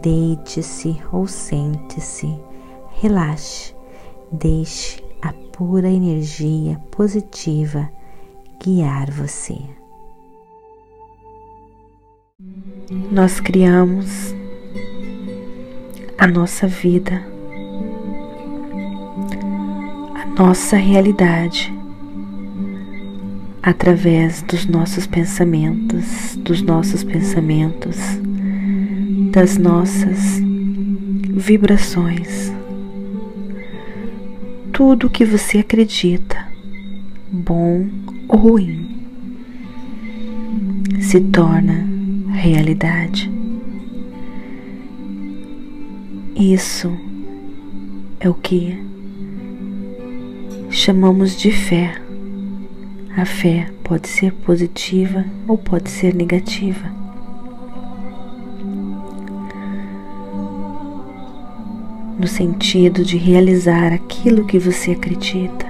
deite-se ou sente-se, relaxe, deixe a pura energia positiva guiar você. Nós criamos a nossa vida, a nossa realidade através dos nossos pensamentos, dos nossos pensamentos, das nossas vibrações. Tudo que você acredita, bom ou ruim, se torna realidade. Isso é o que chamamos de fé. A fé pode ser positiva ou pode ser negativa. No sentido de realizar aquilo que você acredita.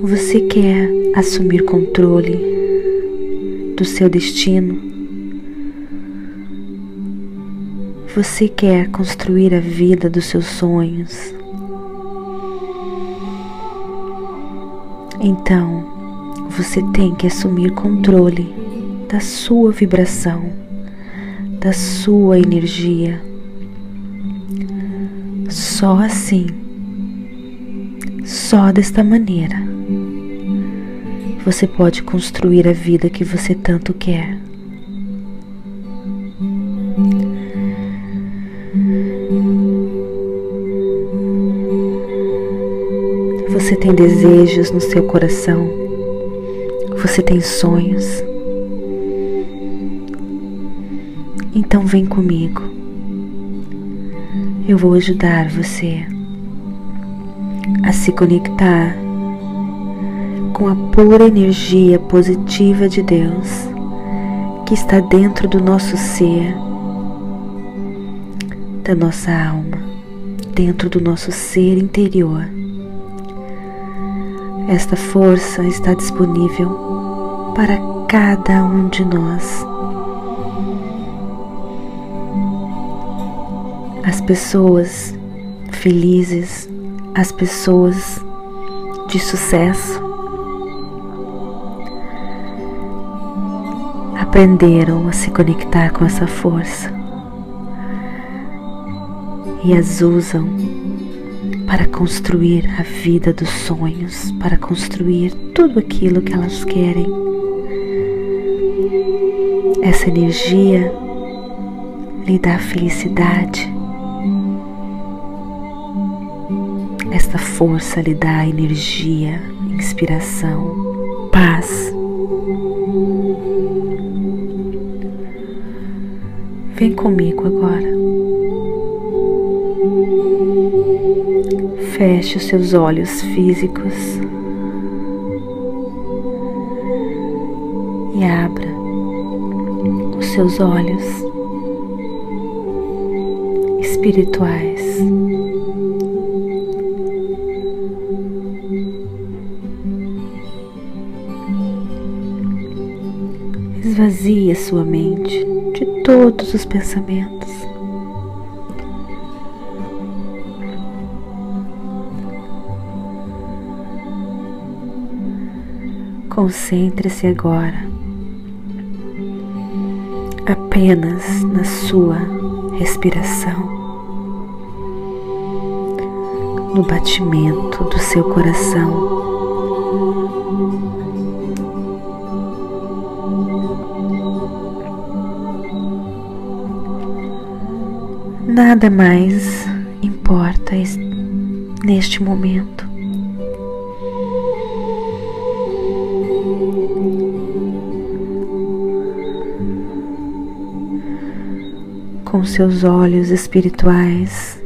Você quer assumir controle do seu destino? Você quer construir a vida dos seus sonhos? Então, você tem que assumir controle da sua vibração, da sua energia. Só assim, só desta maneira, você pode construir a vida que você tanto quer. Você tem desejos no seu coração, você tem sonhos. Vem comigo. Eu vou ajudar você a se conectar com a pura energia positiva de Deus que está dentro do nosso ser, da nossa alma, dentro do nosso ser interior. Esta força está disponível para cada um de nós. As pessoas felizes, as pessoas de sucesso, aprenderam a se conectar com essa força e as usam para construir a vida dos sonhos, para construir tudo aquilo que elas querem. Essa energia lhe dá felicidade. Esta força lhe dá energia, inspiração, paz. Vem comigo agora. Feche os seus olhos físicos e abra os seus olhos espirituais. Esvazie sua mente de todos os pensamentos. Concentre-se agora apenas na sua respiração, no batimento do seu coração. Nada mais importa neste momento. com seus olhos espirituais,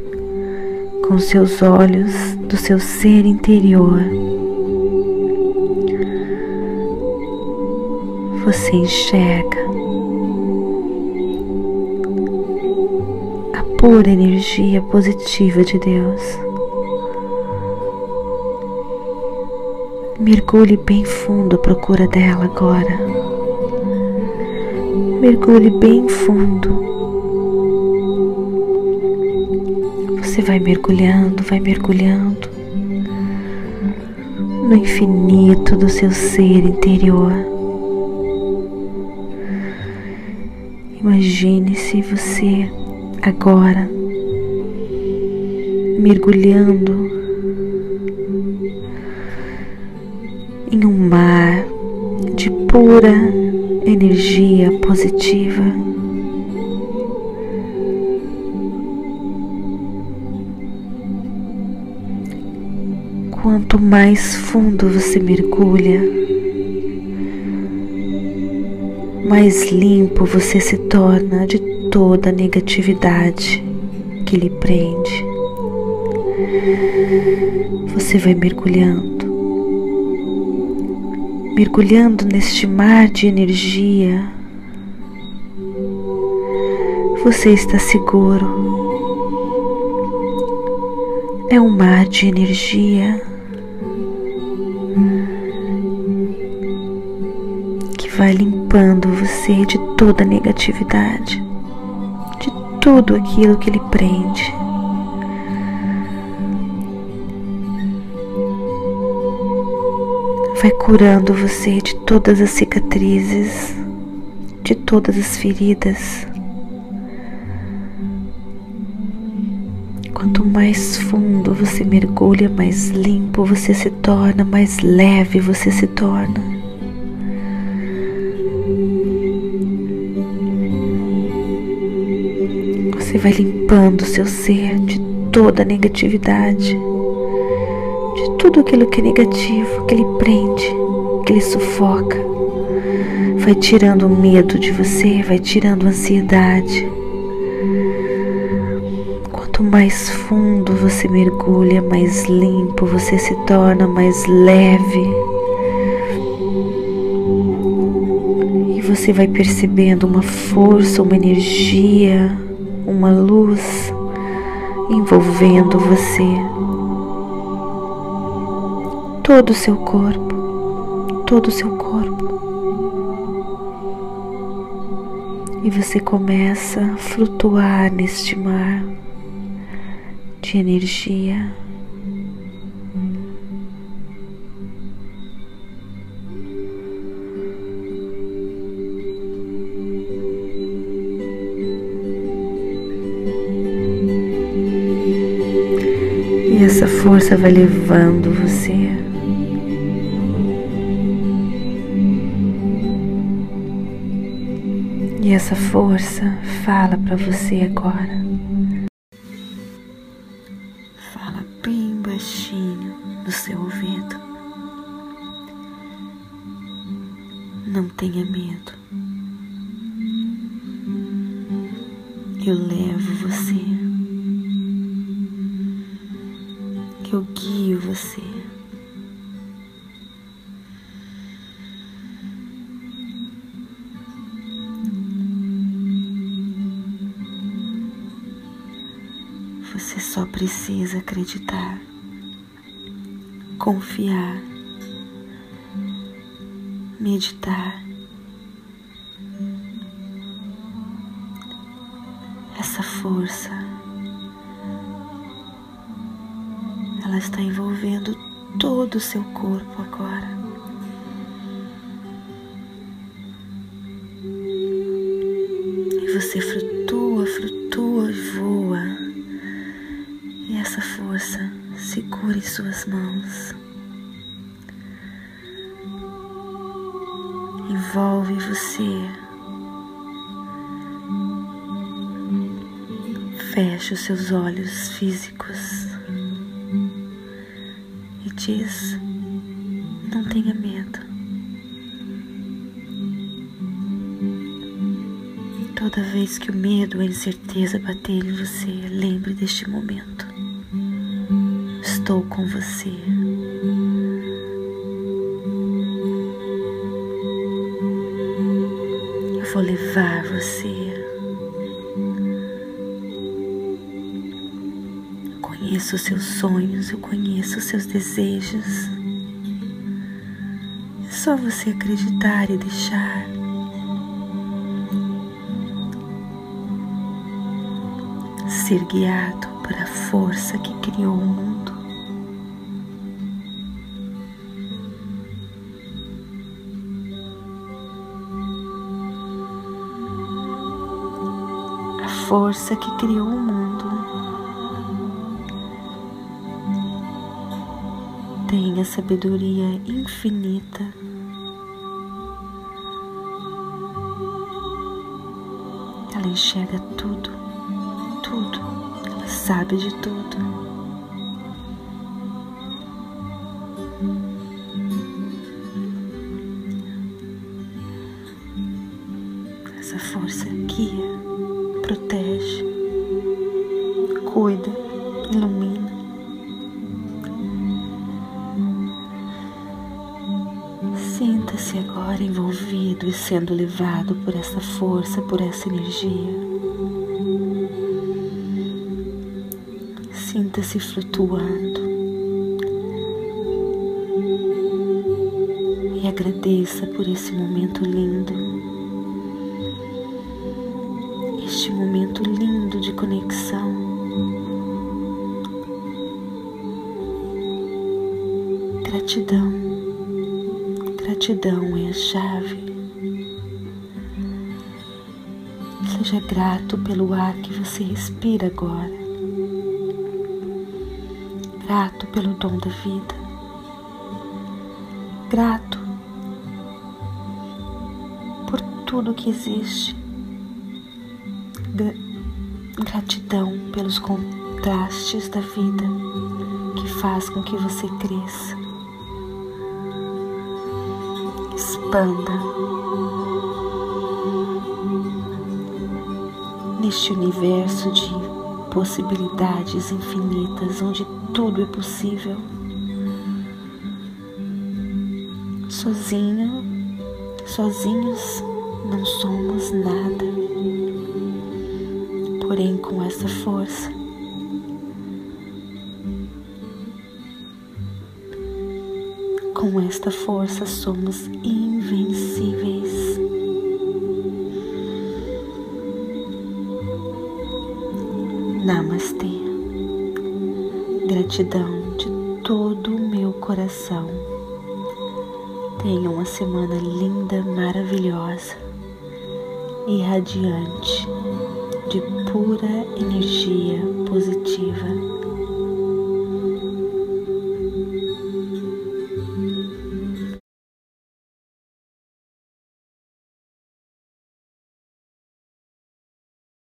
com seus olhos do seu ser interior. Você enxerga pura energia positiva de Deus. Mergulhe bem fundo à procura dela agora. Mergulhe bem fundo. Você vai mergulhando, vai mergulhando no infinito do seu ser interior. Imagine-se você agora mergulhando em um mar de pura energia positiva. Quanto mais fundo você mergulha, mais limpo você se torna de toda a negatividade que lhe prende. Você vai mergulhando mergulhando neste mar de energia, você está seguro. É um mar de energia que vai limpando você de toda negatividade, de tudo aquilo que lhe prende. vai curando você de todas as cicatrizes, de todas as feridas. Quanto mais fundo você mergulha, mais limpo você se torna, mais leve você se torna. Você vai limpando seu ser de toda a negatividade tudo aquilo que é negativo, que lhe prende, que lhe sufoca. Vai tirando o medo de você, vai tirando a ansiedade. Quanto mais fundo você mergulha, mais limpo você se torna, mais leve. E você vai percebendo uma força, uma energia, uma luz envolvendo você todo o seu corpo, todo o seu corpo. E você começa a flutuar neste mar de energia. Força vai levando você E essa força fala para você agora. Só precisa acreditar, confiar, meditar. Essa força, ela está envolvendo todo o seu corpo agora. E você flutua, suas mãos. Envolve você. Feche os seus olhos físicos e diz: Não tenha medo. Toda vez que o medo ou a incerteza bater em você, lembre deste momento. Estou com você. Eu vou levar você. Eu conheço os seus sonhos, eu conheço os seus desejos. É só você acreditar e deixar. ser guiado por a força que criou o mundo. Força que criou o mundo tem a sabedoria infinita. Ela enxerga tudo tudo, ela sabe de tudo. Sinta-se agora envolvido e sendo levado por essa força, por essa energia. Sinta-se flutuando e agradeça por esse momento lindo, este momento lindo de conexão. Gratidão, gratidão é a chave. Seja grato pelo ar que você respira agora. Grato pelo dom da vida, grato por tudo que existe, gratidão pelos contrastes da vida que faz com que você cresça, expanda neste universo de possibilidades infinitas onde tudo é possível. Sozinho, sozinhos não somos nada. Porém, com essa força, com esta força somos todo o meu coração. Tenha uma semana linda, maravilhosa e radiante de pura energia positiva.